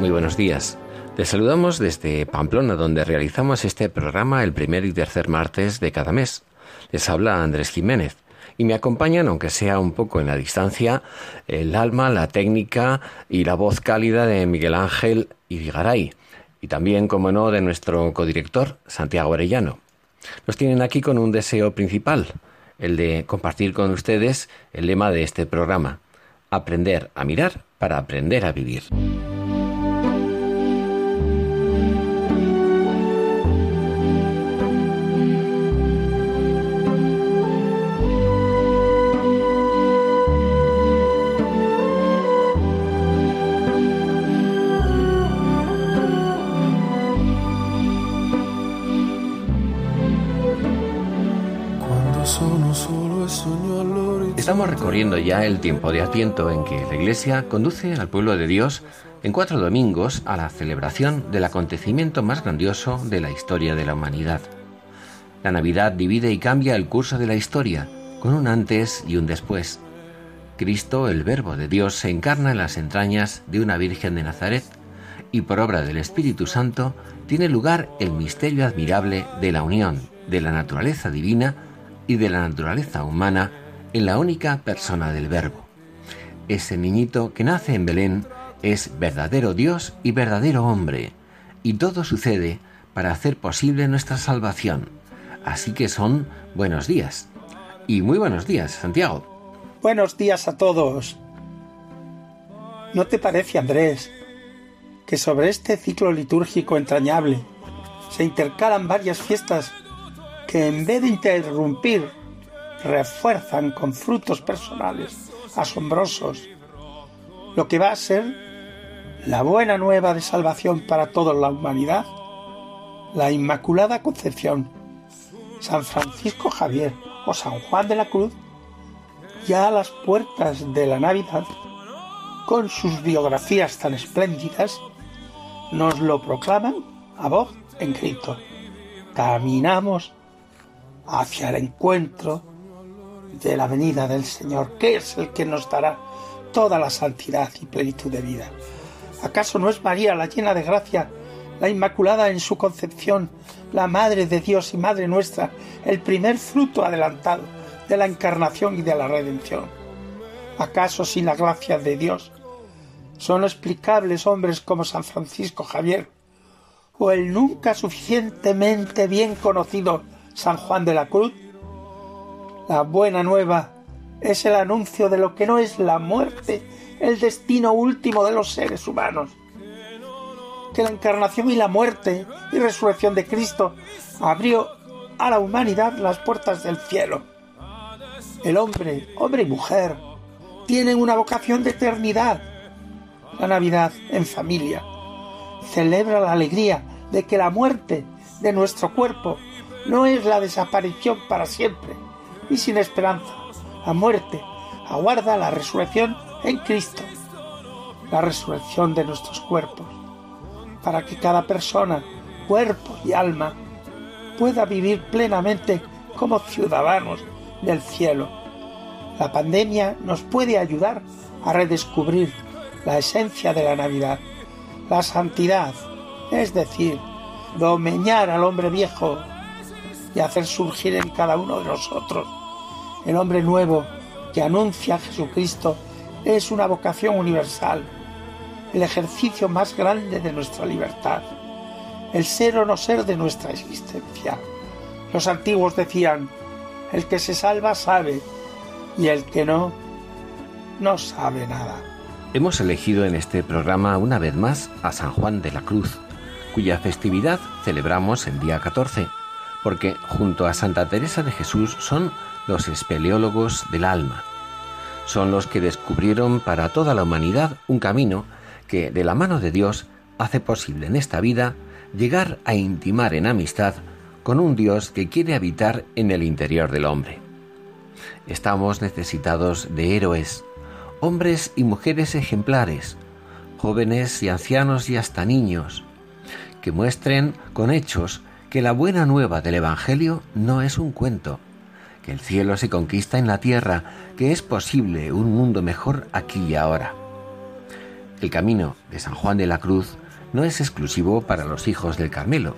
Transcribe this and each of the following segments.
Muy buenos días. Les saludamos desde Pamplona, donde realizamos este programa el primer y tercer martes de cada mes. Les habla Andrés Jiménez y me acompañan, aunque sea un poco en la distancia, el alma, la técnica y la voz cálida de Miguel Ángel Irigaray y también, como no, de nuestro codirector, Santiago Arellano. Nos tienen aquí con un deseo principal, el de compartir con ustedes el lema de este programa, aprender a mirar para aprender a vivir. Estamos recorriendo ya el tiempo de Adviento en que la Iglesia conduce al pueblo de Dios en cuatro domingos a la celebración del acontecimiento más grandioso de la historia de la humanidad. La Navidad divide y cambia el curso de la historia, con un antes y un después. Cristo, el Verbo de Dios, se encarna en las entrañas de una Virgen de Nazaret y por obra del Espíritu Santo tiene lugar el misterio admirable de la unión de la naturaleza divina y de la naturaleza humana en la única persona del Verbo. Ese niñito que nace en Belén es verdadero Dios y verdadero hombre, y todo sucede para hacer posible nuestra salvación. Así que son buenos días. Y muy buenos días, Santiago. Buenos días a todos. ¿No te parece, Andrés, que sobre este ciclo litúrgico entrañable se intercalan varias fiestas que en vez de interrumpir refuerzan con frutos personales asombrosos lo que va a ser la buena nueva de salvación para toda la humanidad, la Inmaculada Concepción, San Francisco Javier o San Juan de la Cruz, ya a las puertas de la Navidad, con sus biografías tan espléndidas, nos lo proclaman a voz en grito. Caminamos hacia el encuentro de la venida del Señor, que es el que nos dará toda la santidad y plenitud de vida. ¿Acaso no es María la llena de gracia, la Inmaculada en su concepción, la Madre de Dios y Madre nuestra, el primer fruto adelantado de la encarnación y de la redención? ¿Acaso sin la gracia de Dios son explicables hombres como San Francisco Javier o el nunca suficientemente bien conocido San Juan de la Cruz? La buena nueva es el anuncio de lo que no es la muerte, el destino último de los seres humanos. Que la encarnación y la muerte y resurrección de Cristo abrió a la humanidad las puertas del cielo. El hombre, hombre y mujer, tienen una vocación de eternidad. La Navidad en familia celebra la alegría de que la muerte de nuestro cuerpo no es la desaparición para siempre, y sin esperanza. La muerte aguarda la resurrección en Cristo, la resurrección de nuestros cuerpos, para que cada persona, cuerpo y alma, pueda vivir plenamente como ciudadanos del cielo. La pandemia nos puede ayudar a redescubrir la esencia de la Navidad, la santidad, es decir, domeñar al hombre viejo y hacer surgir en cada uno de nosotros el hombre nuevo que anuncia a Jesucristo es una vocación universal, el ejercicio más grande de nuestra libertad, el ser o no ser de nuestra existencia. Los antiguos decían, el que se salva sabe y el que no, no sabe nada. Hemos elegido en este programa una vez más a San Juan de la Cruz, cuya festividad celebramos el día 14, porque junto a Santa Teresa de Jesús son los espeleólogos del alma. son los que descubrieron para toda la humanidad un camino que, de la mano de Dios, hace posible en esta vida llegar a intimar en amistad con un Dios que quiere habitar en el interior del hombre. Estamos necesitados de héroes, hombres y mujeres ejemplares, jóvenes y ancianos y hasta niños, que muestren con hechos que la buena nueva del Evangelio no es un cuento, que el cielo se conquista en la tierra, que es posible un mundo mejor aquí y ahora. El camino de San Juan de la Cruz no es exclusivo para los hijos del Carmelo.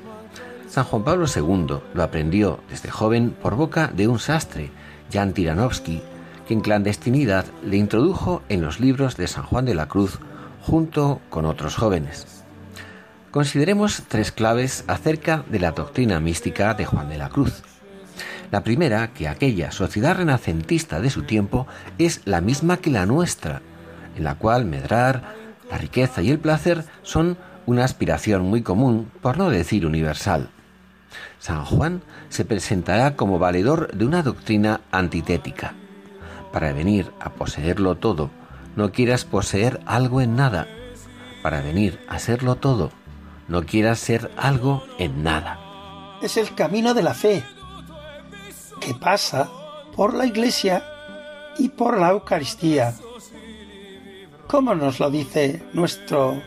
San Juan Pablo II lo aprendió desde joven por boca de un sastre, Jan Tiranovsky, que en clandestinidad le introdujo en los libros de San Juan de la Cruz junto con otros jóvenes. Consideremos tres claves acerca de la doctrina mística de Juan de la Cruz. La primera, que aquella sociedad renacentista de su tiempo es la misma que la nuestra, en la cual medrar, la riqueza y el placer son una aspiración muy común, por no decir universal. San Juan se presentará como valedor de una doctrina antitética. Para venir a poseerlo todo, no quieras poseer algo en nada. Para venir a serlo todo, no quieras ser algo en nada. Es el camino de la fe, que pasa por la iglesia y por la Eucaristía. Como nos lo dice nuestro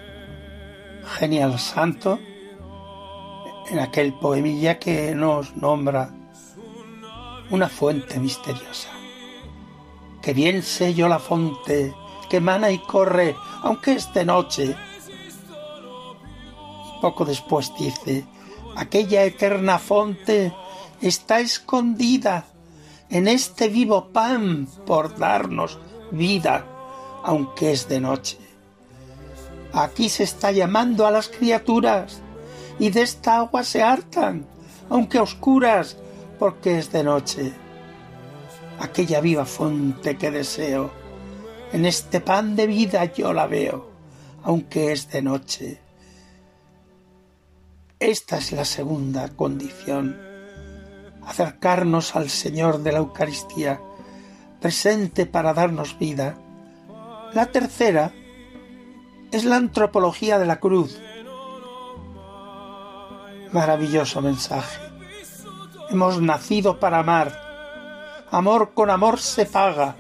genial santo en aquel poemilla que nos nombra una fuente misteriosa. Que bien sé yo la fuente que mana y corre, aunque es noche. Poco después dice, aquella eterna fuente está escondida en este vivo pan por darnos vida, aunque es de noche. Aquí se está llamando a las criaturas y de esta agua se hartan, aunque oscuras, porque es de noche. Aquella viva fuente que deseo, en este pan de vida yo la veo, aunque es de noche. Esta es la segunda condición, acercarnos al Señor de la Eucaristía, presente para darnos vida. La tercera es la antropología de la cruz, Maravilloso mensaje. Hemos nacido para amar. Amor con amor se paga.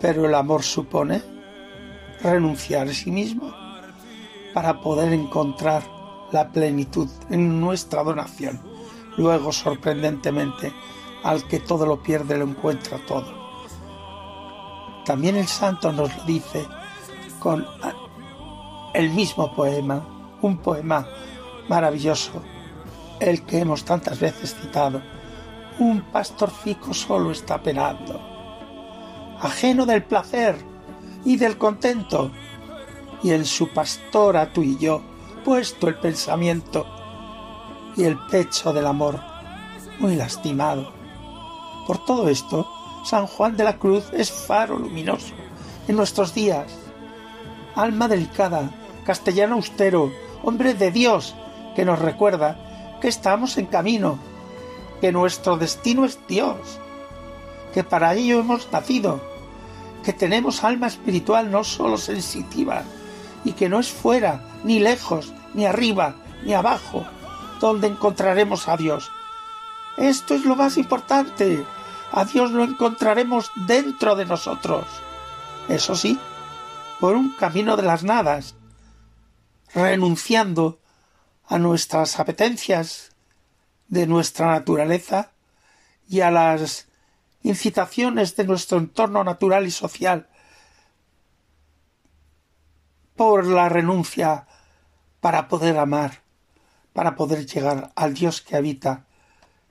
Pero el amor supone renunciar a sí mismo para poder encontrar la plenitud en nuestra donación. Luego, sorprendentemente, al que todo lo pierde lo encuentra todo. También el santo nos lo dice con el mismo poema, un poema maravilloso, el que hemos tantas veces citado. Un pastorcico solo está penando, ajeno del placer y del contento, y en su pastora tú y yo, puesto el pensamiento y el pecho del amor, muy lastimado. Por todo esto, San Juan de la Cruz es faro luminoso en nuestros días, alma delicada, castellano austero, hombre de Dios, que nos recuerda que estamos en camino, que nuestro destino es Dios, que para ello hemos nacido, que tenemos alma espiritual no solo sensitiva, y que no es fuera, ni lejos, ni arriba, ni abajo, donde encontraremos a Dios. Esto es lo más importante. A Dios lo encontraremos dentro de nosotros. Eso sí, por un camino de las nadas, renunciando a nuestras apetencias de nuestra naturaleza y a las incitaciones de nuestro entorno natural y social por la renuncia para poder amar, para poder llegar al Dios que habita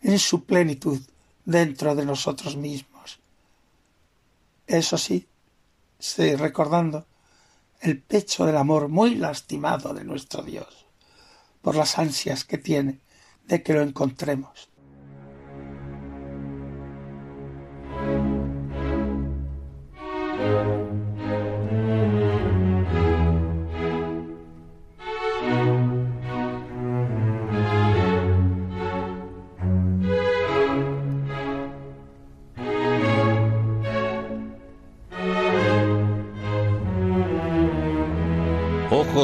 en su plenitud dentro de nosotros mismos. Eso sí, sí recordando el pecho del amor muy lastimado de nuestro Dios por las ansias que tiene de que lo encontremos.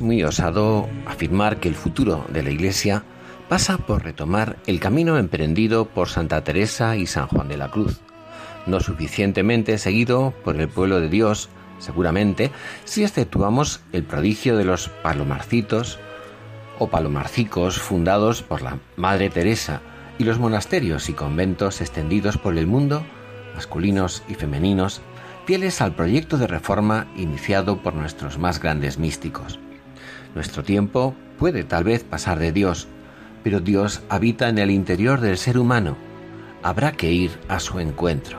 Muy osado afirmar que el futuro de la Iglesia pasa por retomar el camino emprendido por Santa Teresa y San Juan de la Cruz, no suficientemente seguido por el pueblo de Dios, seguramente, si exceptuamos el prodigio de los palomarcitos o palomarcicos fundados por la Madre Teresa y los monasterios y conventos extendidos por el mundo, masculinos y femeninos, fieles al proyecto de reforma iniciado por nuestros más grandes místicos. Nuestro tiempo puede tal vez pasar de Dios, pero Dios habita en el interior del ser humano. Habrá que ir a su encuentro.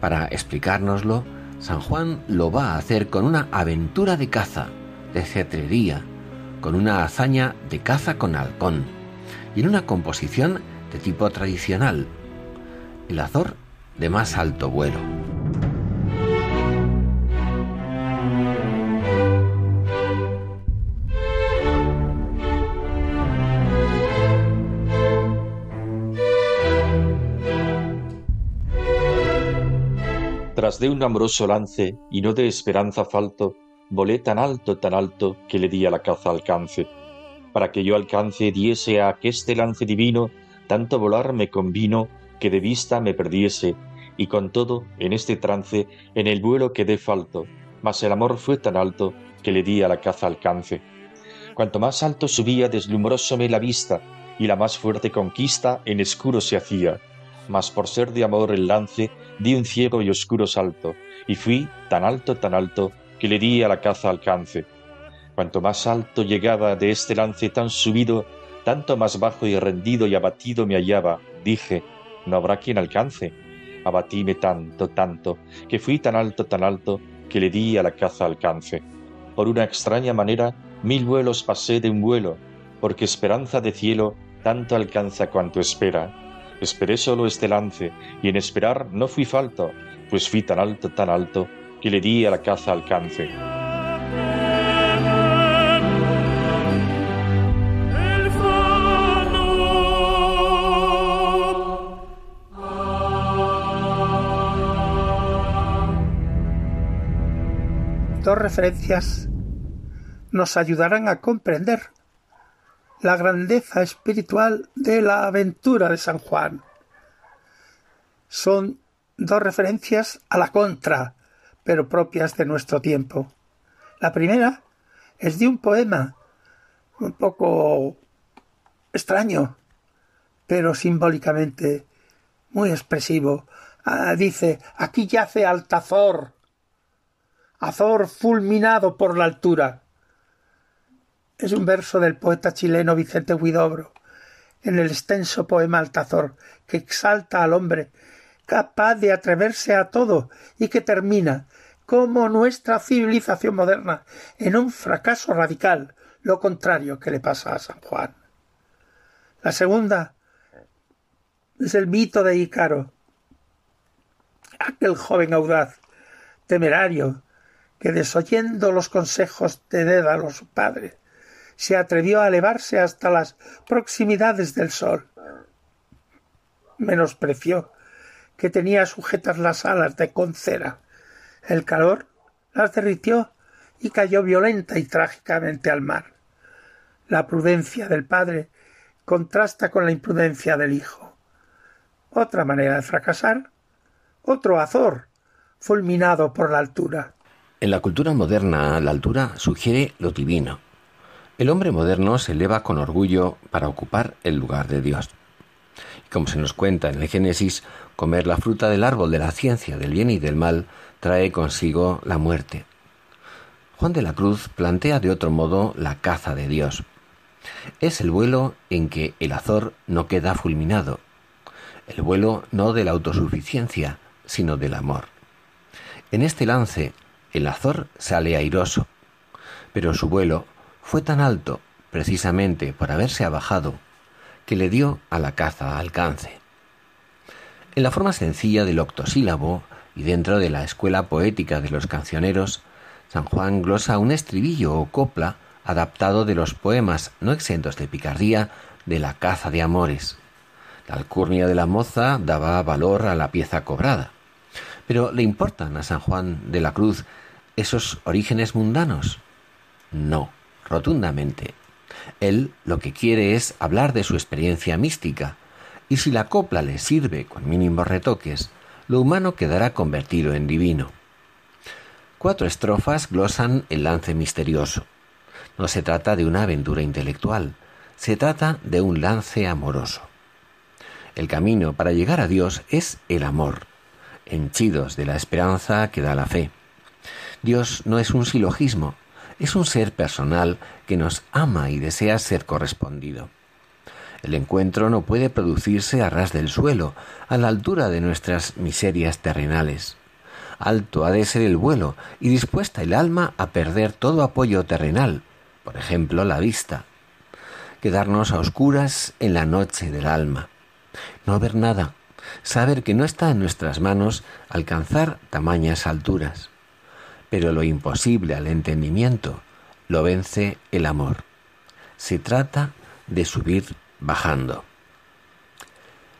Para explicárnoslo, San Juan lo va a hacer con una aventura de caza, de cetrería, con una hazaña de caza con halcón y en una composición de tipo tradicional, el azor de más alto vuelo. Tras de un amoroso lance y no de esperanza falto, volé tan alto, tan alto, que le di a la caza alcance. Para que yo alcance diese a aqueste lance divino, tanto volar me convino que de vista me perdiese, y con todo, en este trance, en el vuelo quedé falto, mas el amor fue tan alto que le di a la caza alcance. Cuanto más alto subía, deslumbrósome la vista, y la más fuerte conquista en escuro se hacía mas por ser de amor el lance, di un ciego y oscuro salto, y fui tan alto, tan alto, que le di a la caza alcance. Cuanto más alto llegaba de este lance tan subido, tanto más bajo y rendido y abatido me hallaba, dije, no habrá quien alcance. Abatíme tanto, tanto, que fui tan alto, tan alto, que le di a la caza alcance. Por una extraña manera, mil vuelos pasé de un vuelo, porque esperanza de cielo tanto alcanza cuanto espera Esperé solo este lance, y en esperar no fui falto, pues fui tan alto, tan alto, que le di a la caza alcance. Dos referencias nos ayudarán a comprender la grandeza espiritual de la aventura de San Juan. Son dos referencias a la contra, pero propias de nuestro tiempo. La primera es de un poema un poco extraño, pero simbólicamente muy expresivo. Ah, dice, aquí yace Altazor, Azor fulminado por la altura es un verso del poeta chileno Vicente Huidobro, en el extenso poema Altazor, que exalta al hombre capaz de atreverse a todo y que termina, como nuestra civilización moderna, en un fracaso radical, lo contrario que le pasa a San Juan. La segunda es el mito de Ícaro, aquel joven audaz, temerario, que desoyendo los consejos de Dédalo su padre, se atrevió a elevarse hasta las proximidades del sol. Menospreció que tenía sujetas las alas de concera. El calor las derritió y cayó violenta y trágicamente al mar. La prudencia del padre contrasta con la imprudencia del hijo. Otra manera de fracasar, otro azor, fulminado por la altura. En la cultura moderna, la altura sugiere lo divino, el hombre moderno se eleva con orgullo para ocupar el lugar de Dios. Como se nos cuenta en el Génesis, comer la fruta del árbol de la ciencia del bien y del mal trae consigo la muerte. Juan de la Cruz plantea de otro modo la caza de Dios. Es el vuelo en que el azor no queda fulminado, el vuelo no de la autosuficiencia, sino del amor. En este lance, el azor sale airoso, pero su vuelo fue tan alto, precisamente por haberse abajado, que le dio a la caza alcance. En la forma sencilla del octosílabo y dentro de la escuela poética de los cancioneros, San Juan glosa un estribillo o copla adaptado de los poemas no exentos de picardía de la caza de amores. La alcurnia de la moza daba valor a la pieza cobrada. Pero ¿le importan a San Juan de la Cruz esos orígenes mundanos? No, rotundamente. Él lo que quiere es hablar de su experiencia mística, y si la copla le sirve con mínimos retoques, lo humano quedará convertido en divino. Cuatro estrofas glosan el lance misterioso. No se trata de una aventura intelectual, se trata de un lance amoroso. El camino para llegar a Dios es el amor, henchidos de la esperanza que da la fe. Dios no es un silogismo, es un ser personal que nos ama y desea ser correspondido. El encuentro no puede producirse a ras del suelo, a la altura de nuestras miserias terrenales. Alto ha de ser el vuelo y dispuesta el alma a perder todo apoyo terrenal, por ejemplo la vista. Quedarnos a oscuras en la noche del alma. No ver nada, saber que no está en nuestras manos alcanzar tamañas alturas. Pero lo imposible al entendimiento lo vence el amor. Se trata de subir bajando.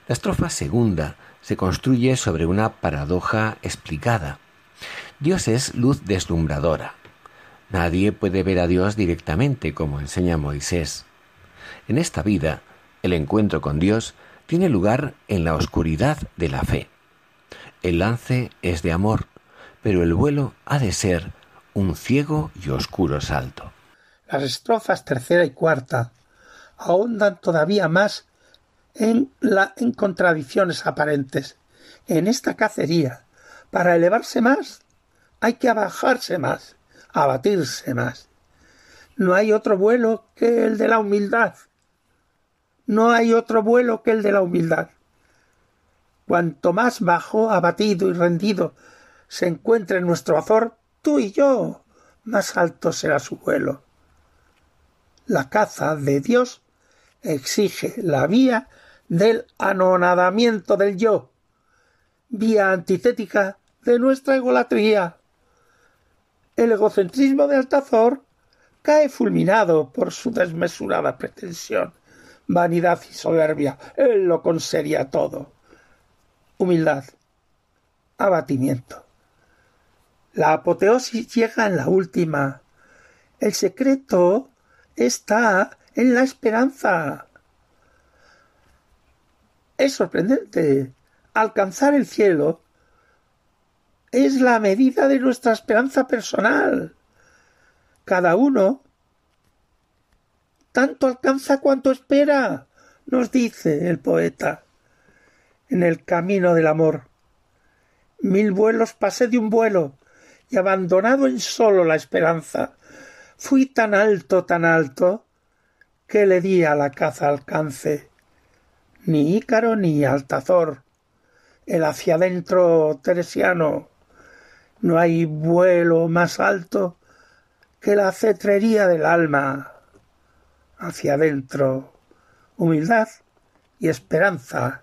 La estrofa segunda se construye sobre una paradoja explicada. Dios es luz deslumbradora. Nadie puede ver a Dios directamente, como enseña Moisés. En esta vida, el encuentro con Dios tiene lugar en la oscuridad de la fe. El lance es de amor, pero el vuelo ha de ser un ciego y oscuro salto. Las estrofas tercera y cuarta ahondan todavía más en, la, en contradicciones aparentes. En esta cacería, para elevarse más, hay que abajarse más, abatirse más. No hay otro vuelo que el de la humildad. No hay otro vuelo que el de la humildad. Cuanto más bajo, abatido y rendido se encuentre nuestro azor, tú y yo, más alto será su vuelo. La caza de Dios exige la vía del anonadamiento del yo, vía antitética de nuestra egolatría. El egocentrismo de Altazor cae fulminado por su desmesurada pretensión, vanidad y soberbia. Él lo conseguía todo. Humildad, abatimiento. La apoteosis llega en la última. El secreto está en la esperanza. Es sorprendente. Alcanzar el cielo es la medida de nuestra esperanza personal. Cada uno tanto alcanza cuanto espera, nos dice el poeta, en el camino del amor. Mil vuelos pasé de un vuelo, y abandonado en solo la esperanza, fui tan alto, tan alto, que le di a la caza alcance. Ni Ícaro ni Altazor, el hacia adentro teresiano. No hay vuelo más alto que la cetrería del alma. Hacia adentro, humildad y esperanza.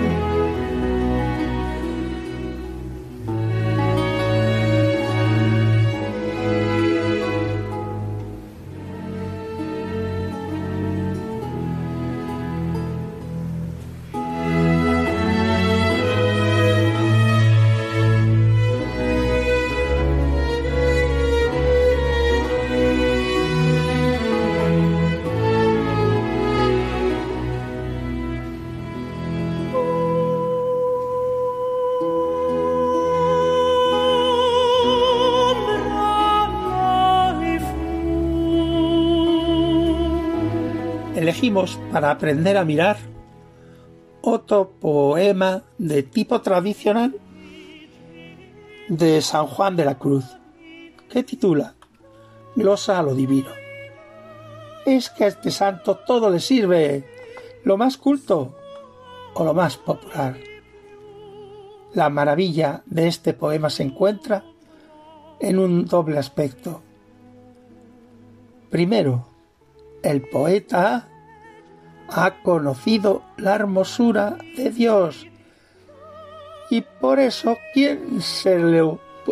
Para aprender a mirar otro poema de tipo tradicional de San Juan de la Cruz, que titula Glosa a lo Divino. Es que a este santo todo le sirve, lo más culto o lo más popular. La maravilla de este poema se encuentra en un doble aspecto. Primero, el poeta ha conocido la hermosura de Dios y por eso ¿quién se,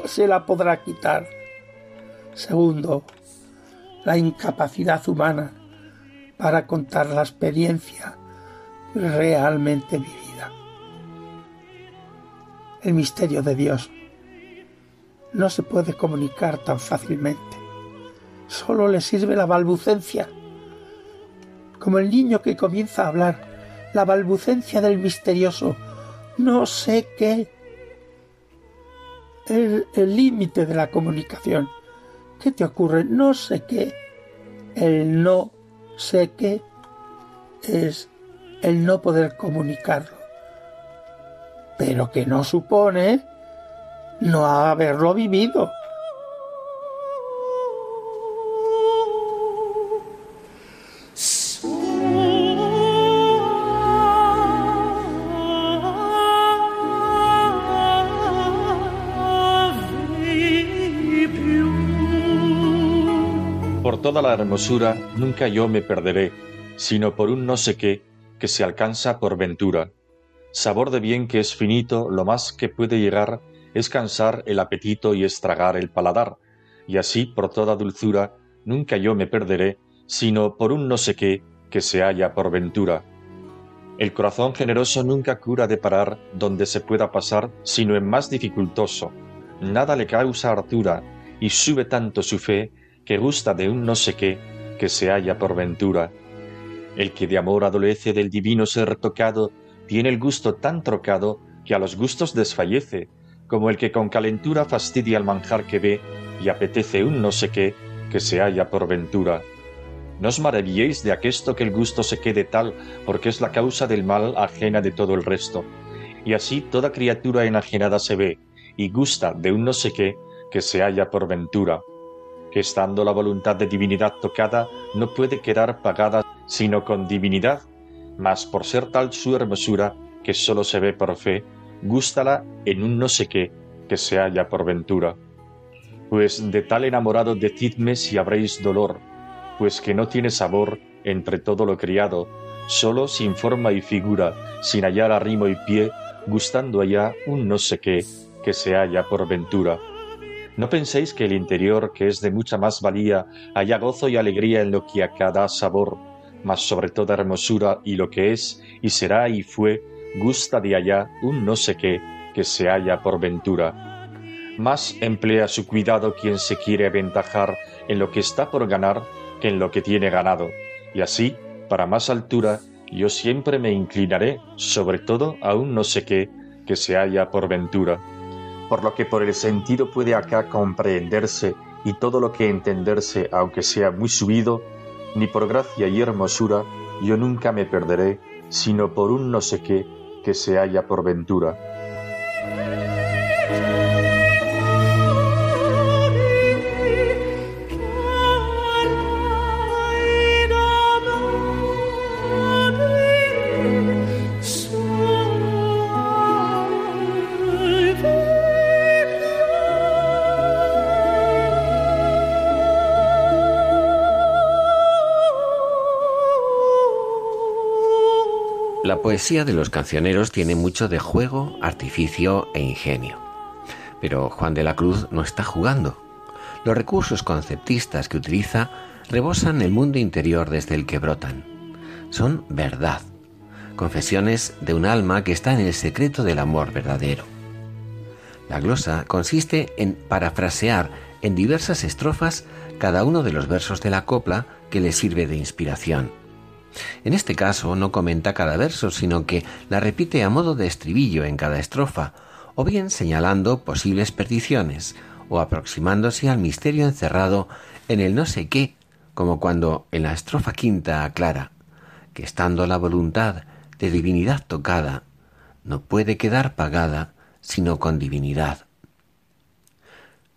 se la podrá quitar? Segundo, la incapacidad humana para contar la experiencia realmente vivida. El misterio de Dios no se puede comunicar tan fácilmente. Solo le sirve la balbucencia como el niño que comienza a hablar, la balbucencia del misterioso, no sé qué, el límite de la comunicación. ¿Qué te ocurre? No sé qué. El no sé qué es el no poder comunicarlo. Pero que no supone no haberlo vivido. Toda la hermosura nunca yo me perderé, sino por un no sé qué que se alcanza por ventura. Sabor de bien que es finito, lo más que puede llegar es cansar el apetito y estragar el paladar, y así por toda dulzura nunca yo me perderé, sino por un no sé qué que se halla por ventura. El corazón generoso nunca cura de parar donde se pueda pasar, sino en más dificultoso. Nada le causa hartura, y sube tanto su fe que gusta de un no sé qué que se halla por ventura. El que de amor adolece del divino ser tocado, tiene el gusto tan trocado que a los gustos desfallece, como el que con calentura fastidia el manjar que ve y apetece un no sé qué que se halla por ventura. No os maravilléis de aquesto que el gusto se quede tal, porque es la causa del mal ajena de todo el resto. Y así toda criatura enajenada se ve, y gusta de un no sé qué que se halla por ventura que estando la voluntad de divinidad tocada, no puede quedar pagada sino con divinidad, mas por ser tal su hermosura, que sólo se ve por fe, gústala en un no sé qué que se halla por ventura. Pues de tal enamorado decidme si habréis dolor, pues que no tiene sabor entre todo lo criado, solo sin forma y figura, sin hallar arrimo y pie, gustando allá un no sé qué que se halla por ventura no penséis que el interior, que es de mucha más valía, haya gozo y alegría en lo que acá da sabor, mas sobre toda hermosura y lo que es, y será y fue, gusta de allá un no sé qué que se halla por ventura. Más emplea su cuidado quien se quiere aventajar en lo que está por ganar que en lo que tiene ganado, y así, para más altura, yo siempre me inclinaré, sobre todo a un no sé qué que se halla por ventura por lo que por el sentido puede acá comprenderse y todo lo que entenderse, aunque sea muy subido, ni por gracia y hermosura yo nunca me perderé, sino por un no sé qué que se halla por ventura. Poesía de los cancioneros tiene mucho de juego, artificio e ingenio. Pero Juan de la Cruz no está jugando. Los recursos conceptistas que utiliza rebosan el mundo interior desde el que brotan. Son verdad, confesiones de un alma que está en el secreto del amor verdadero. La glosa consiste en parafrasear en diversas estrofas cada uno de los versos de la copla que le sirve de inspiración en este caso no comenta cada verso, sino que la repite a modo de estribillo en cada estrofa, o bien señalando posibles perdiciones, o aproximándose al misterio encerrado en el no sé qué, como cuando en la estrofa quinta aclara, que estando la voluntad de divinidad tocada, no puede quedar pagada sino con divinidad.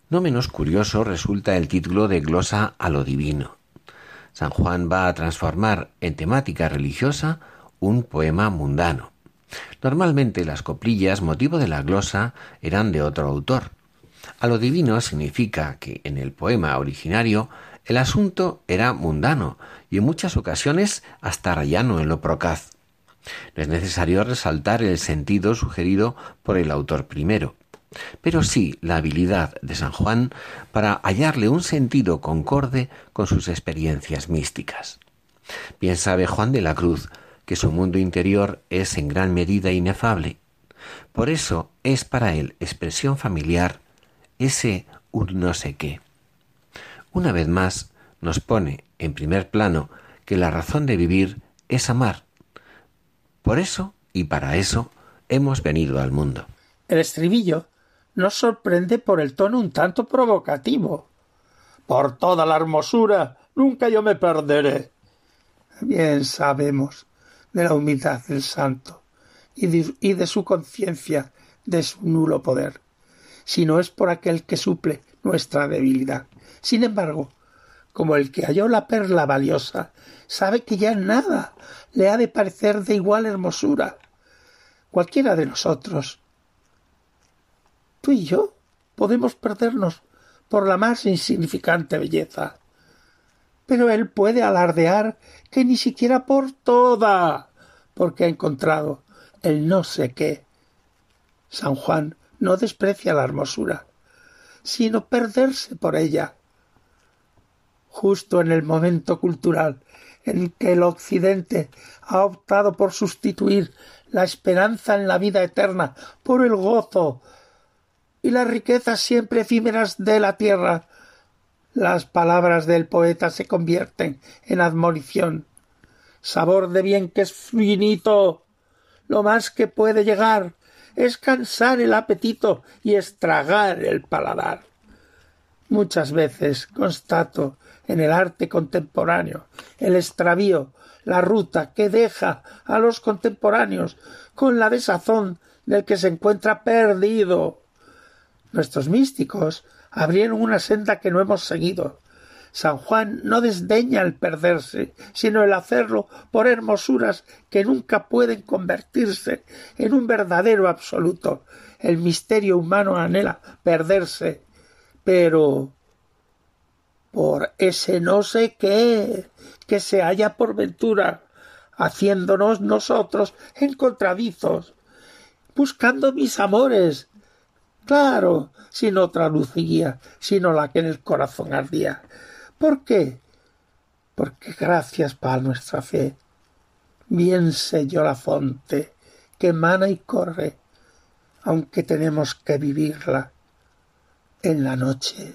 No menos curioso resulta el título de glosa a lo divino. San Juan va a transformar en temática religiosa un poema mundano. Normalmente las coplillas, motivo de la glosa, eran de otro autor. A lo divino significa que en el poema originario el asunto era mundano y en muchas ocasiones hasta rayano en lo procaz. No es necesario resaltar el sentido sugerido por el autor primero, pero sí la habilidad de San Juan para hallarle un sentido concorde con sus experiencias místicas. Bien sabe Juan de la Cruz que su mundo interior es en gran medida inefable. Por eso es para él expresión familiar ese un no sé qué. Una vez más nos pone en primer plano que la razón de vivir es amar. Por eso y para eso hemos venido al mundo. El estribillo nos sorprende por el tono un tanto provocativo. Por toda la hermosura nunca yo me perderé. Bien sabemos de la humildad del santo y de, y de su conciencia de su nulo poder, si no es por aquel que suple nuestra debilidad. Sin embargo, como el que halló la perla valiosa, sabe que ya nada le ha de parecer de igual hermosura. Cualquiera de nosotros, tú y yo, podemos perdernos por la más insignificante belleza. Pero él puede alardear que ni siquiera por toda, porque ha encontrado el no sé qué. San Juan no desprecia la hermosura, sino perderse por ella. Justo en el momento cultural en que el Occidente ha optado por sustituir la esperanza en la vida eterna por el gozo y las riquezas siempre efímeras de la tierra, las palabras del poeta se convierten en admonición. Sabor de bien que es finito. Lo más que puede llegar es cansar el apetito y estragar el paladar. Muchas veces constato en el arte contemporáneo el extravío, la ruta que deja a los contemporáneos con la desazón del que se encuentra perdido. Nuestros místicos abrieron una senda que no hemos seguido. San Juan no desdeña el perderse, sino el hacerlo por hermosuras que nunca pueden convertirse en un verdadero absoluto. El misterio humano anhela perderse, pero por ese no sé qué que se halla por ventura, haciéndonos nosotros encontradizos, buscando mis amores. Claro, sin otra luz guía, sino la que en el corazón ardía. ¿Por qué? Porque gracias para nuestra fe, bien sé yo la fonte que emana y corre, aunque tenemos que vivirla en la noche.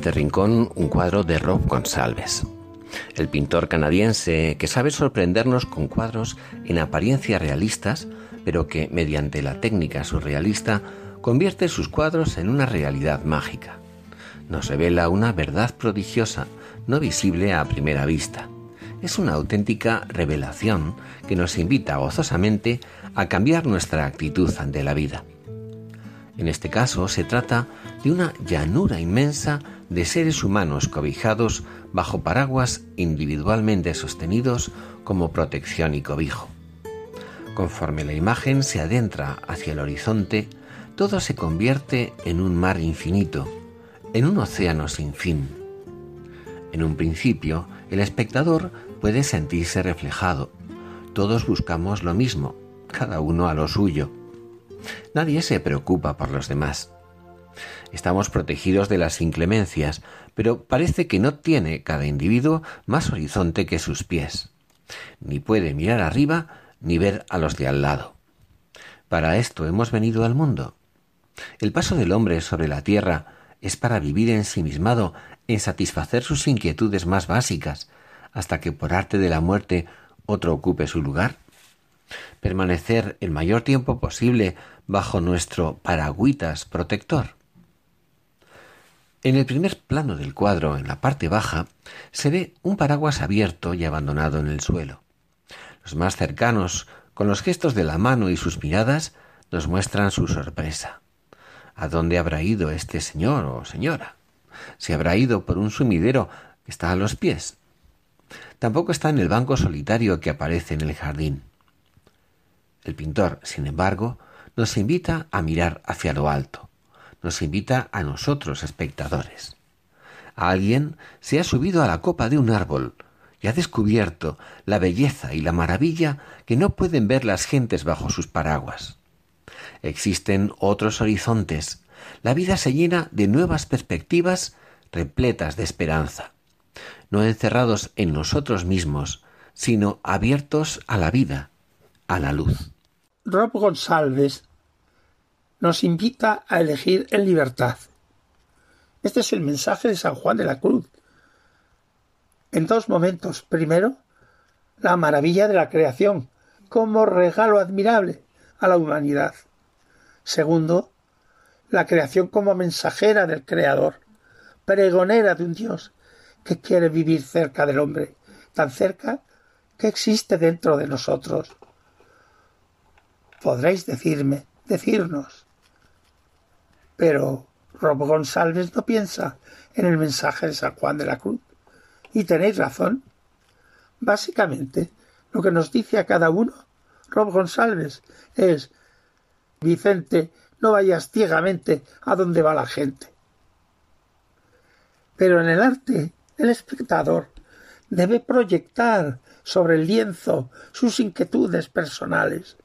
Este rincón un cuadro de Rob Gonsalves, el pintor canadiense que sabe sorprendernos con cuadros en apariencia realistas, pero que, mediante la técnica surrealista, convierte sus cuadros en una realidad mágica. Nos revela una verdad prodigiosa, no visible a primera vista. Es una auténtica revelación que nos invita gozosamente a cambiar nuestra actitud ante la vida. En este caso se trata de una llanura inmensa de seres humanos cobijados bajo paraguas individualmente sostenidos como protección y cobijo. Conforme la imagen se adentra hacia el horizonte, todo se convierte en un mar infinito, en un océano sin fin. En un principio, el espectador puede sentirse reflejado. Todos buscamos lo mismo, cada uno a lo suyo. Nadie se preocupa por los demás. Estamos protegidos de las inclemencias, pero parece que no tiene cada individuo más horizonte que sus pies. Ni puede mirar arriba ni ver a los de al lado. Para esto hemos venido al mundo. El paso del hombre sobre la tierra es para vivir ensimismado en satisfacer sus inquietudes más básicas, hasta que por arte de la muerte otro ocupe su lugar. Permanecer el mayor tiempo posible bajo nuestro paragüitas protector. En el primer plano del cuadro, en la parte baja, se ve un paraguas abierto y abandonado en el suelo. Los más cercanos, con los gestos de la mano y sus miradas, nos muestran su sorpresa. ¿A dónde habrá ido este señor o señora? ¿Se habrá ido por un sumidero que está a los pies? Tampoco está en el banco solitario que aparece en el jardín. El pintor, sin embargo, nos invita a mirar hacia lo alto nos invita a nosotros, espectadores. Alguien se ha subido a la copa de un árbol y ha descubierto la belleza y la maravilla que no pueden ver las gentes bajo sus paraguas. Existen otros horizontes. La vida se llena de nuevas perspectivas repletas de esperanza, no encerrados en nosotros mismos, sino abiertos a la vida, a la luz. Rob González nos invita a elegir en libertad. Este es el mensaje de San Juan de la Cruz. En dos momentos. Primero, la maravilla de la creación como regalo admirable a la humanidad. Segundo, la creación como mensajera del Creador, pregonera de un Dios que quiere vivir cerca del hombre, tan cerca que existe dentro de nosotros. Podréis decirme, decirnos, pero Rob González no piensa en el mensaje de San Juan de la Cruz. Y tenéis razón. Básicamente, lo que nos dice a cada uno Rob González es Vicente, no vayas ciegamente a donde va la gente. Pero en el arte, el espectador debe proyectar sobre el lienzo sus inquietudes personales.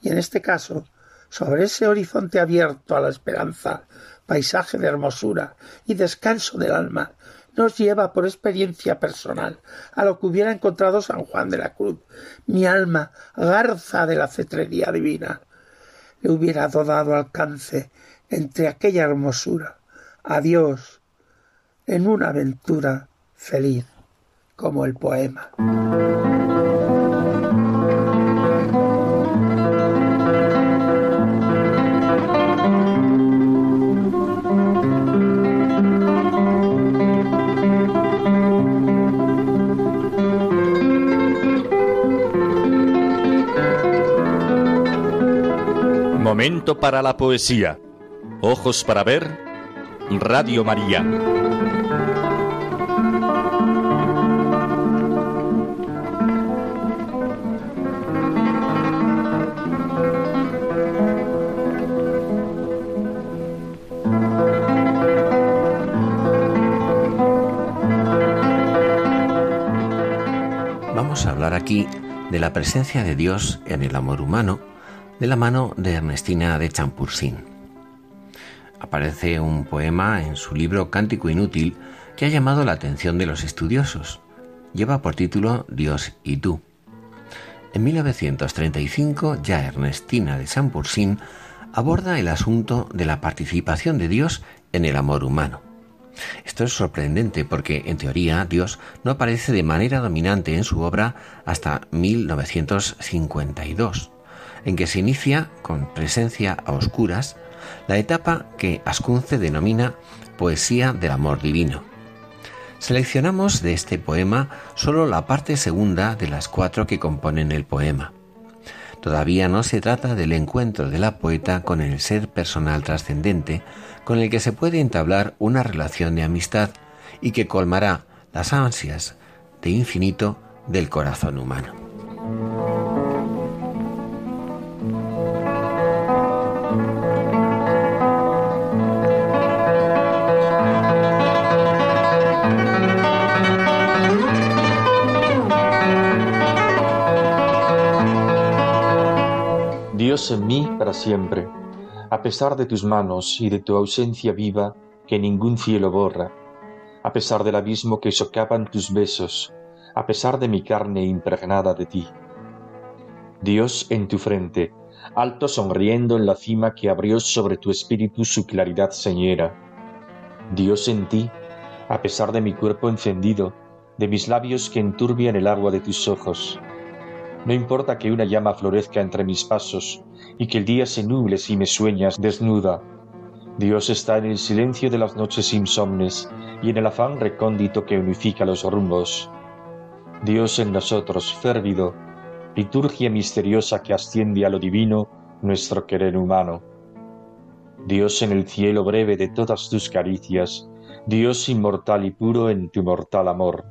Y en este caso, sobre ese horizonte abierto a la esperanza, paisaje de hermosura y descanso del alma, nos lleva por experiencia personal a lo que hubiera encontrado San Juan de la Cruz. Mi alma, garza de la cetrería divina, le hubiera dado alcance entre aquella hermosura. Adiós, en una aventura feliz como el poema. Para la poesía. Ojos para ver. Radio María. Vamos a hablar aquí de la presencia de Dios en el amor humano de la mano de Ernestina de Champursin. Aparece un poema en su libro Cántico Inútil que ha llamado la atención de los estudiosos. Lleva por título Dios y tú. En 1935 ya Ernestina de Champursin aborda el asunto de la participación de Dios en el amor humano. Esto es sorprendente porque, en teoría, Dios no aparece de manera dominante en su obra hasta 1952 en que se inicia, con presencia a oscuras, la etapa que Ascunce denomina Poesía del Amor Divino. Seleccionamos de este poema solo la parte segunda de las cuatro que componen el poema. Todavía no se trata del encuentro de la poeta con el ser personal trascendente con el que se puede entablar una relación de amistad y que colmará las ansias de infinito del corazón humano. Dios en mí para siempre, a pesar de tus manos y de tu ausencia viva que ningún cielo borra, a pesar del abismo que socavan tus besos, a pesar de mi carne impregnada de ti. Dios en tu frente, alto sonriendo en la cima que abrió sobre tu espíritu su claridad señera. Dios en ti, a pesar de mi cuerpo encendido, de mis labios que enturbian el agua de tus ojos. No importa que una llama florezca entre mis pasos y que el día se nuble si me sueñas desnuda. Dios está en el silencio de las noches insomnes y en el afán recóndito que unifica los rumbos. Dios en nosotros, férvido, liturgia misteriosa que asciende a lo divino nuestro querer humano. Dios en el cielo breve de todas tus caricias, Dios inmortal y puro en tu mortal amor.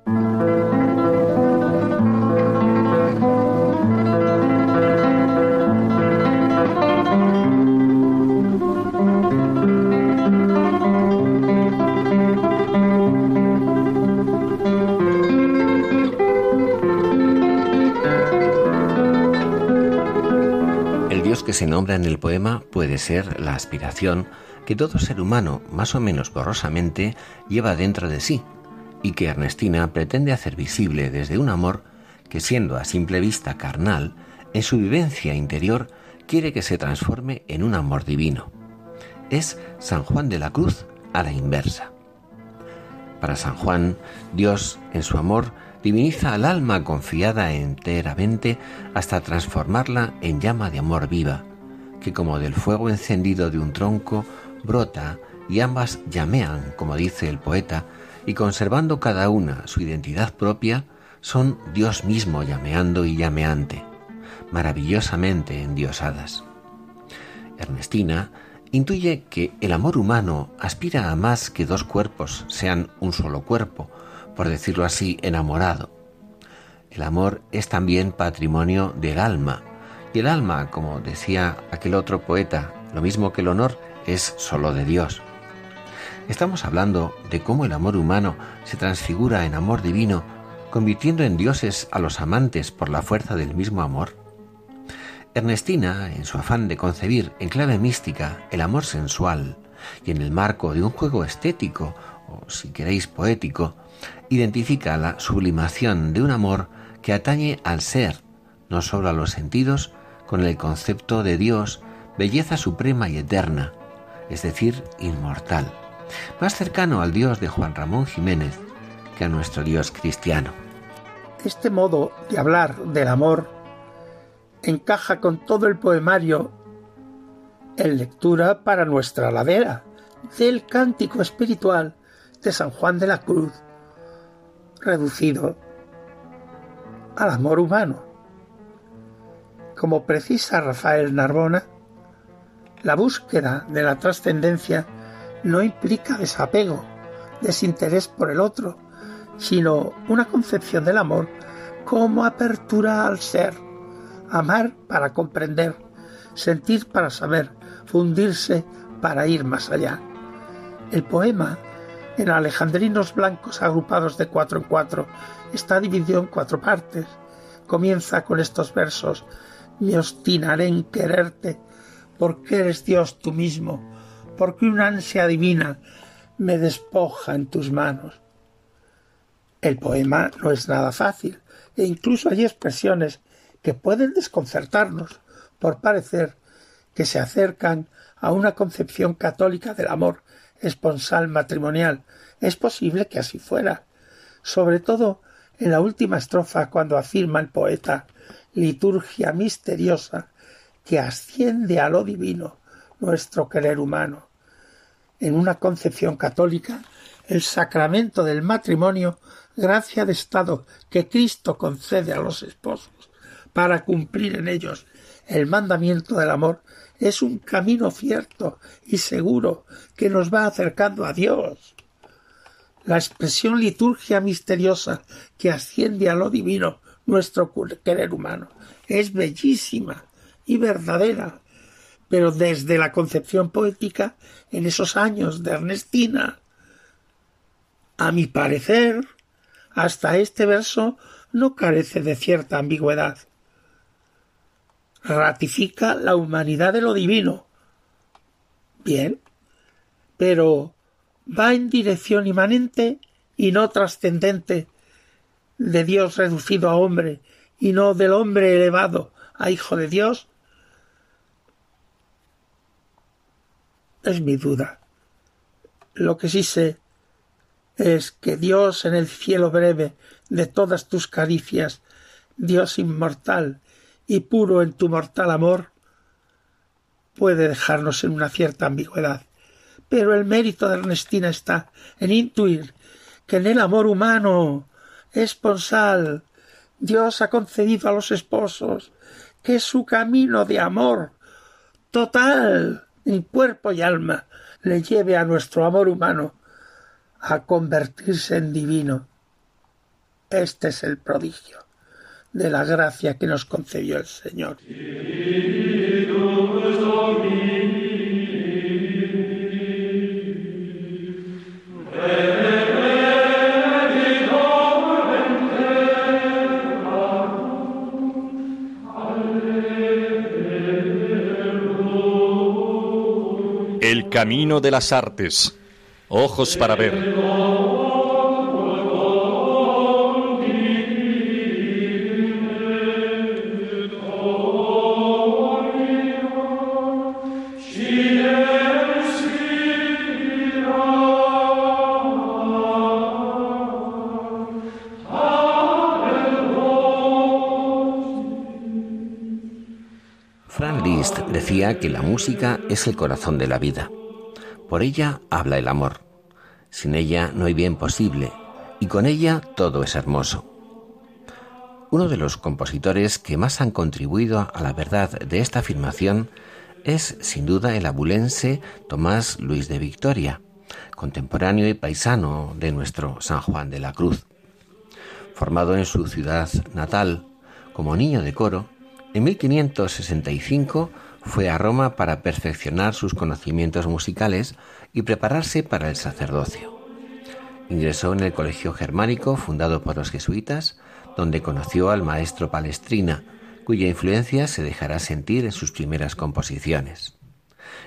Se nombra en el poema puede ser la aspiración que todo ser humano, más o menos borrosamente, lleva dentro de sí, y que Ernestina pretende hacer visible desde un amor que, siendo a simple vista carnal, en su vivencia interior quiere que se transforme en un amor divino. Es San Juan de la Cruz a la inversa. Para San Juan, Dios, en su amor, diviniza al alma confiada enteramente hasta transformarla en llama de amor viva, que como del fuego encendido de un tronco brota y ambas llamean, como dice el poeta, y conservando cada una su identidad propia, son Dios mismo llameando y llameante, maravillosamente endiosadas. Ernestina intuye que el amor humano aspira a más que dos cuerpos sean un solo cuerpo, por decirlo así, enamorado. El amor es también patrimonio del alma, y el alma, como decía aquel otro poeta, lo mismo que el honor, es solo de Dios. Estamos hablando de cómo el amor humano se transfigura en amor divino, convirtiendo en dioses a los amantes por la fuerza del mismo amor. Ernestina, en su afán de concebir en clave mística el amor sensual y en el marco de un juego estético, o si queréis poético, identifica la sublimación de un amor que atañe al ser, no solo a los sentidos, con el concepto de Dios, belleza suprema y eterna, es decir, inmortal, más cercano al Dios de Juan Ramón Jiménez que a nuestro Dios cristiano. Este modo de hablar del amor encaja con todo el poemario en lectura para nuestra ladera del cántico espiritual de San Juan de la Cruz, reducido al amor humano. Como precisa Rafael Narbona, la búsqueda de la trascendencia no implica desapego, desinterés por el otro, sino una concepción del amor como apertura al ser, amar para comprender, sentir para saber, fundirse para ir más allá. El poema, en alejandrinos blancos agrupados de cuatro en cuatro, está dividido en cuatro partes. Comienza con estos versos, me obstinaré en quererte, porque eres Dios tú mismo, porque una ansia divina me despoja en tus manos. El poema no es nada fácil, e incluso hay expresiones que pueden desconcertarnos por parecer que se acercan a una concepción católica del amor esponsal matrimonial. Es posible que así fuera, sobre todo en la última estrofa cuando afirma el poeta liturgia misteriosa que asciende a lo divino nuestro querer humano. En una concepción católica, el sacramento del matrimonio, gracia de Estado que Cristo concede a los esposos para cumplir en ellos el mandamiento del amor, es un camino cierto y seguro que nos va acercando a Dios. La expresión liturgia misteriosa que asciende a lo divino nuestro querer humano es bellísima y verdadera, pero desde la concepción poética en esos años de Ernestina. A mi parecer, hasta este verso no carece de cierta ambigüedad. Ratifica la humanidad de lo divino. Bien, pero va en dirección inmanente y no trascendente de Dios reducido a hombre y no del hombre elevado a hijo de Dios? Es mi duda. Lo que sí sé es que Dios en el cielo breve de todas tus caricias, Dios inmortal y puro en tu mortal amor, puede dejarnos en una cierta ambigüedad. Pero el mérito de Ernestina está en intuir que en el amor humano esponsal Dios ha concedido a los esposos que su camino de amor total en cuerpo y alma le lleve a nuestro amor humano a convertirse en divino. Este es el prodigio de la gracia que nos concedió el Señor. El camino de las artes. Ojos para ver. Que la música es el corazón de la vida. Por ella habla el amor. Sin ella no hay bien posible y con ella todo es hermoso. Uno de los compositores que más han contribuido a la verdad de esta afirmación es sin duda el abulense Tomás Luis de Victoria, contemporáneo y paisano de nuestro San Juan de la Cruz. Formado en su ciudad natal como niño de coro, en 1565 fue a Roma para perfeccionar sus conocimientos musicales y prepararse para el sacerdocio. Ingresó en el Colegio Germánico fundado por los jesuitas, donde conoció al maestro Palestrina, cuya influencia se dejará sentir en sus primeras composiciones.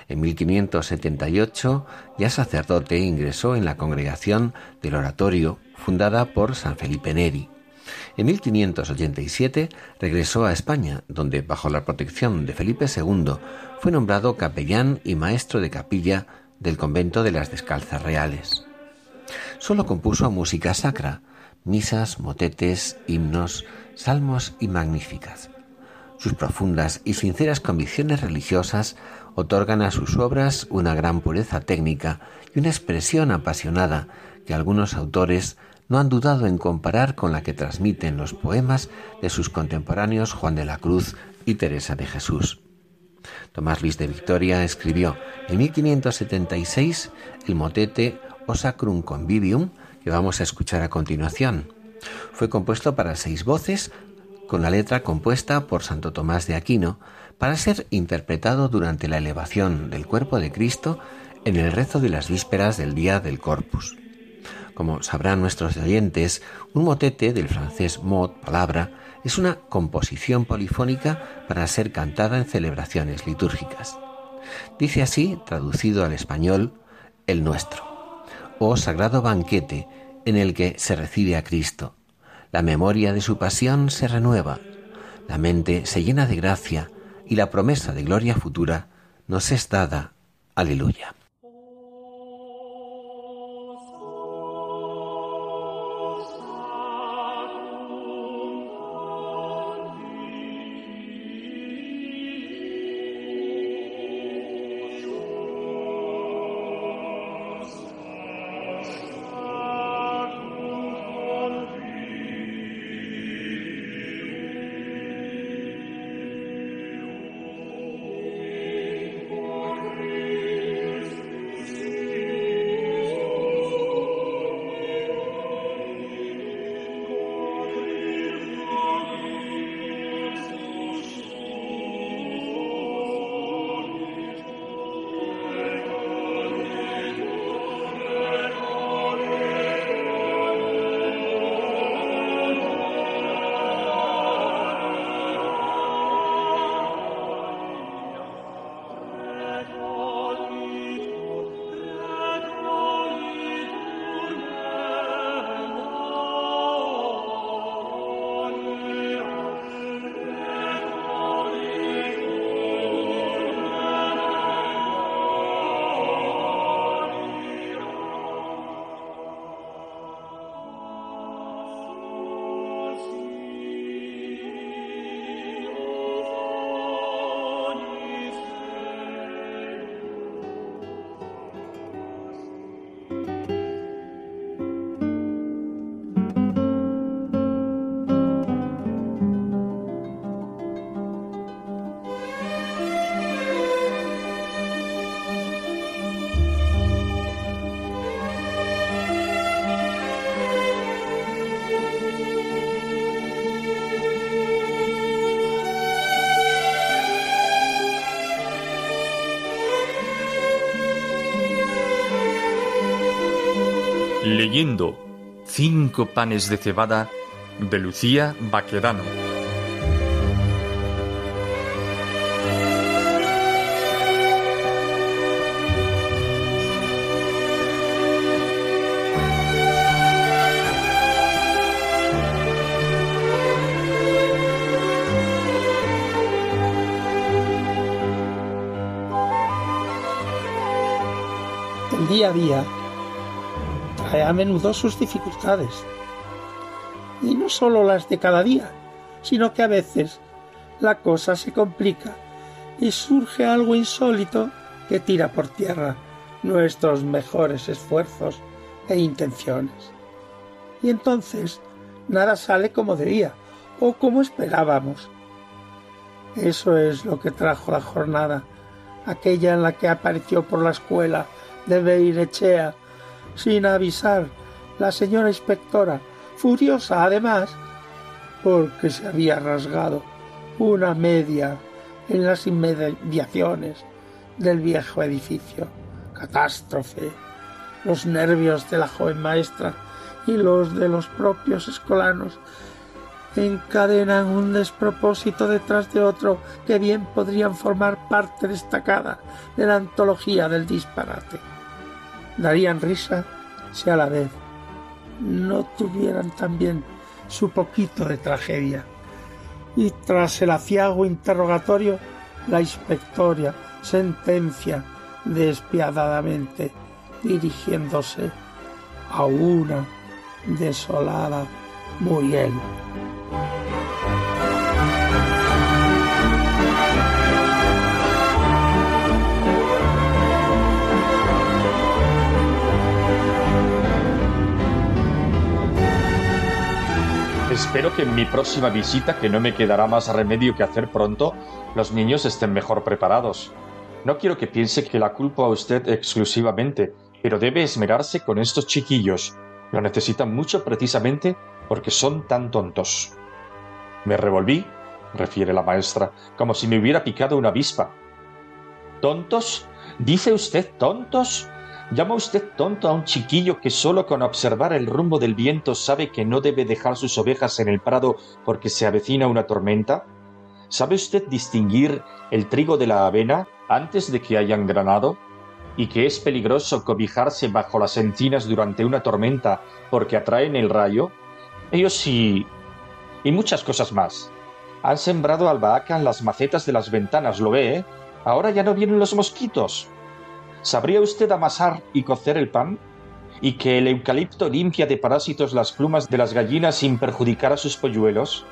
En 1578, ya sacerdote, ingresó en la congregación del Oratorio, fundada por San Felipe Neri. En 1587 regresó a España, donde, bajo la protección de Felipe II, fue nombrado capellán y maestro de capilla del convento de las Descalzas Reales. Solo compuso música sacra, misas, motetes, himnos, salmos y magníficas. Sus profundas y sinceras convicciones religiosas otorgan a sus obras una gran pureza técnica y una expresión apasionada que algunos autores no han dudado en comparar con la que transmiten los poemas de sus contemporáneos Juan de la Cruz y Teresa de Jesús. Tomás Luis de Victoria escribió en 1576 el motete O Sacrum Convivium, que vamos a escuchar a continuación. Fue compuesto para seis voces, con la letra compuesta por Santo Tomás de Aquino, para ser interpretado durante la elevación del cuerpo de Cristo en el rezo de las vísperas del día del Corpus. Como sabrán nuestros oyentes, un motete del francés mot, palabra, es una composición polifónica para ser cantada en celebraciones litúrgicas. Dice así, traducido al español, el nuestro, o sagrado banquete en el que se recibe a Cristo. La memoria de su pasión se renueva, la mente se llena de gracia y la promesa de gloria futura nos es dada. Aleluya. Leyendo Cinco panes de cebada de Lucía Baquedano. A menudo sus dificultades. Y no solo las de cada día, sino que a veces la cosa se complica y surge algo insólito que tira por tierra nuestros mejores esfuerzos e intenciones. Y entonces nada sale como debía o como esperábamos. Eso es lo que trajo la jornada, aquella en la que apareció por la escuela de Beirechea, sin avisar, la señora inspectora, furiosa además, porque se había rasgado una media en las inmediaciones del viejo edificio. Catástrofe. Los nervios de la joven maestra y los de los propios escolanos encadenan un despropósito detrás de otro que bien podrían formar parte destacada de la antología del disparate. Darían risa si a la vez no tuvieran también su poquito de tragedia. Y tras el aciago interrogatorio, la inspectoria sentencia despiadadamente dirigiéndose a una desolada Muriel. Espero que en mi próxima visita, que no me quedará más remedio que hacer pronto, los niños estén mejor preparados. No quiero que piense que la culpo a usted exclusivamente, pero debe esmerarse con estos chiquillos. Lo necesitan mucho precisamente porque son tan tontos. Me revolví, refiere la maestra, como si me hubiera picado una avispa. ¿Tontos? ¿Dice usted tontos? ¿Llama usted tonto a un chiquillo que solo con observar el rumbo del viento sabe que no debe dejar sus ovejas en el prado porque se avecina una tormenta? ¿Sabe usted distinguir el trigo de la avena antes de que hayan granado? ¿Y que es peligroso cobijarse bajo las encinas durante una tormenta porque atraen el rayo? Ellos sí. Y muchas cosas más. Han sembrado albahaca en las macetas de las ventanas, ¿lo ve? Eh? Ahora ya no vienen los mosquitos. ¿Sabría usted amasar y cocer el pan? ¿Y que el eucalipto limpia de parásitos las plumas de las gallinas sin perjudicar a sus polluelos?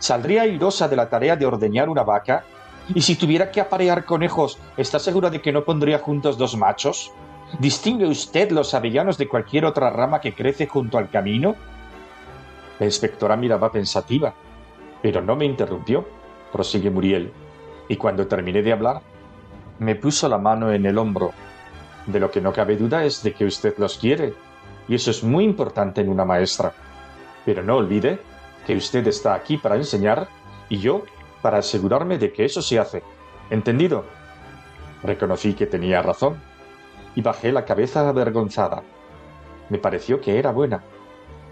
¿Saldría airosa de la tarea de ordeñar una vaca? ¿Y si tuviera que aparear conejos, está segura de que no pondría juntos dos machos? ¿Distingue usted los avellanos de cualquier otra rama que crece junto al camino? La inspectora miraba pensativa, pero no me interrumpió, prosigue Muriel, y cuando terminé de hablar, me puso la mano en el hombro de lo que no cabe duda es de que usted los quiere, y eso es muy importante en una maestra. Pero no olvide que usted está aquí para enseñar y yo para asegurarme de que eso se hace. ¿Entendido? Reconocí que tenía razón y bajé la cabeza avergonzada. Me pareció que era buena,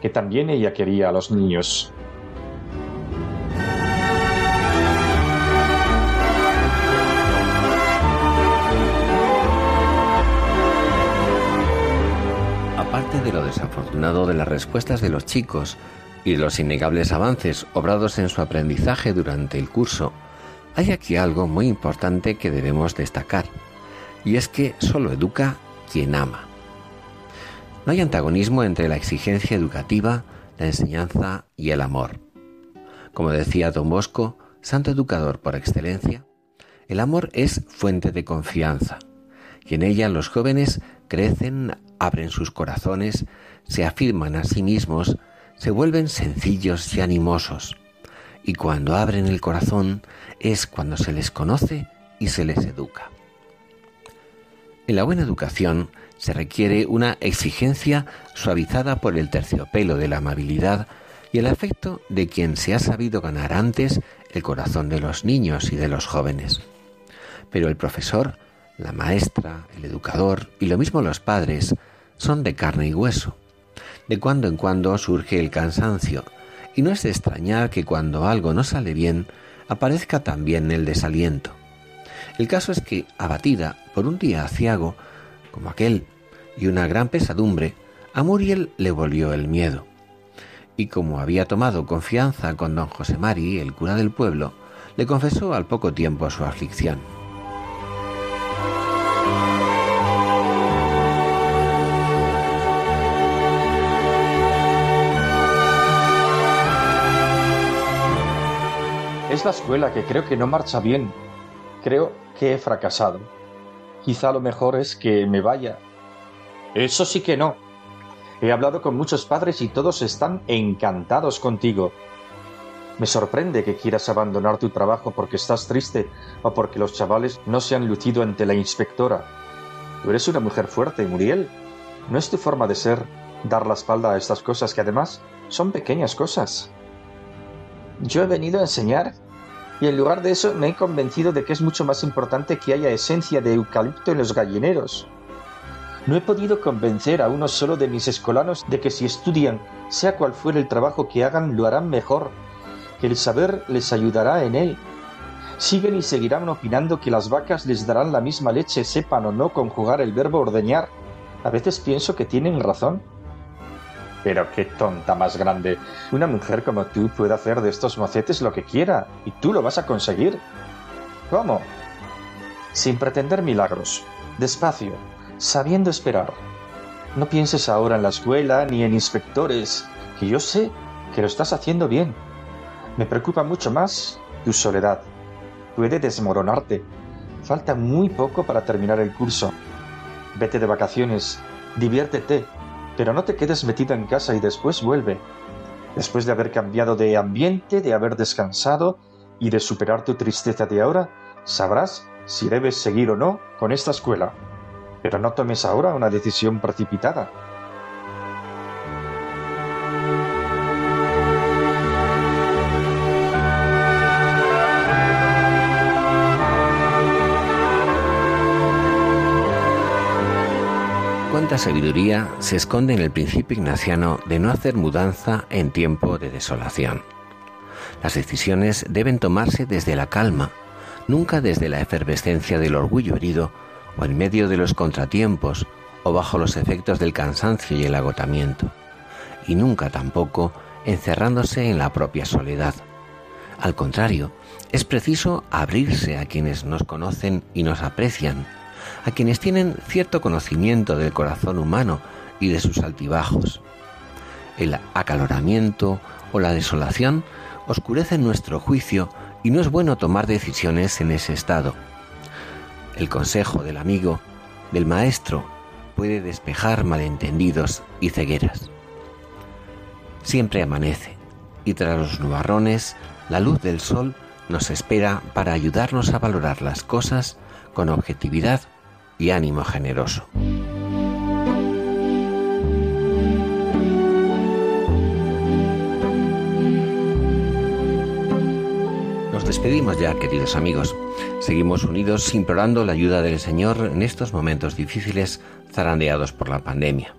que también ella quería a los niños. Desafortunado de las respuestas de los chicos y de los innegables avances obrados en su aprendizaje durante el curso, hay aquí algo muy importante que debemos destacar, y es que solo educa quien ama. No hay antagonismo entre la exigencia educativa, la enseñanza y el amor. Como decía Don Bosco, santo educador por excelencia, el amor es fuente de confianza, y en ella los jóvenes crecen abren sus corazones, se afirman a sí mismos, se vuelven sencillos y animosos. Y cuando abren el corazón es cuando se les conoce y se les educa. En la buena educación se requiere una exigencia suavizada por el terciopelo de la amabilidad y el afecto de quien se ha sabido ganar antes el corazón de los niños y de los jóvenes. Pero el profesor, la maestra, el educador y lo mismo los padres son de carne y hueso, De cuando en cuando surge el cansancio, y no es de extrañar que cuando algo no sale bien, aparezca también el desaliento. El caso es que, abatida por un día aciago, como aquel, y una gran pesadumbre, a Muriel le volvió el miedo. Y como había tomado confianza con don José Mari, el cura del pueblo, le confesó al poco tiempo su aflicción. Es la escuela que creo que no marcha bien. Creo que he fracasado. Quizá lo mejor es que me vaya. Eso sí que no. He hablado con muchos padres y todos están encantados contigo. Me sorprende que quieras abandonar tu trabajo porque estás triste o porque los chavales no se han lucido ante la inspectora. Tú eres una mujer fuerte, Muriel. No es tu forma de ser dar la espalda a estas cosas que además son pequeñas cosas. Yo he venido a enseñar y en lugar de eso me he convencido de que es mucho más importante que haya esencia de eucalipto en los gallineros. No he podido convencer a uno solo de mis escolanos de que si estudian, sea cual fuere el trabajo que hagan, lo harán mejor, que el saber les ayudará en él. Siguen y seguirán opinando que las vacas les darán la misma leche, sepan o no conjugar el verbo ordeñar. A veces pienso que tienen razón. Pero qué tonta más grande. Una mujer como tú puede hacer de estos mocetes lo que quiera, y tú lo vas a conseguir. ¿Cómo? Sin pretender milagros. Despacio, sabiendo esperar. No pienses ahora en la escuela ni en inspectores, que yo sé que lo estás haciendo bien. Me preocupa mucho más tu soledad. Puede desmoronarte. Falta muy poco para terminar el curso. Vete de vacaciones, diviértete, pero no te quedes metida en casa y después vuelve. Después de haber cambiado de ambiente, de haber descansado y de superar tu tristeza de ahora, sabrás si debes seguir o no con esta escuela. Pero no tomes ahora una decisión precipitada. Sabiduría se esconde en el principio ignaciano de no hacer mudanza en tiempo de desolación. Las decisiones deben tomarse desde la calma, nunca desde la efervescencia del orgullo herido o en medio de los contratiempos o bajo los efectos del cansancio y el agotamiento, y nunca tampoco encerrándose en la propia soledad. Al contrario, es preciso abrirse a quienes nos conocen y nos aprecian, a quienes tienen cierto conocimiento del corazón humano y de sus altibajos. El acaloramiento o la desolación oscurecen nuestro juicio y no es bueno tomar decisiones en ese estado. El consejo del amigo, del maestro, puede despejar malentendidos y cegueras. Siempre amanece y tras los nubarrones la luz del sol nos espera para ayudarnos a valorar las cosas con objetividad y ánimo generoso. Nos despedimos ya, queridos amigos. Seguimos unidos implorando la ayuda del Señor en estos momentos difíciles zarandeados por la pandemia.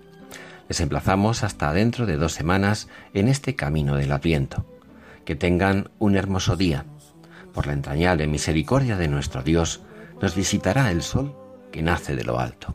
Les emplazamos hasta dentro de dos semanas en este camino del Adviento. Que tengan un hermoso día. Por la entrañable misericordia de nuestro Dios, nos visitará el sol que nace de lo alto.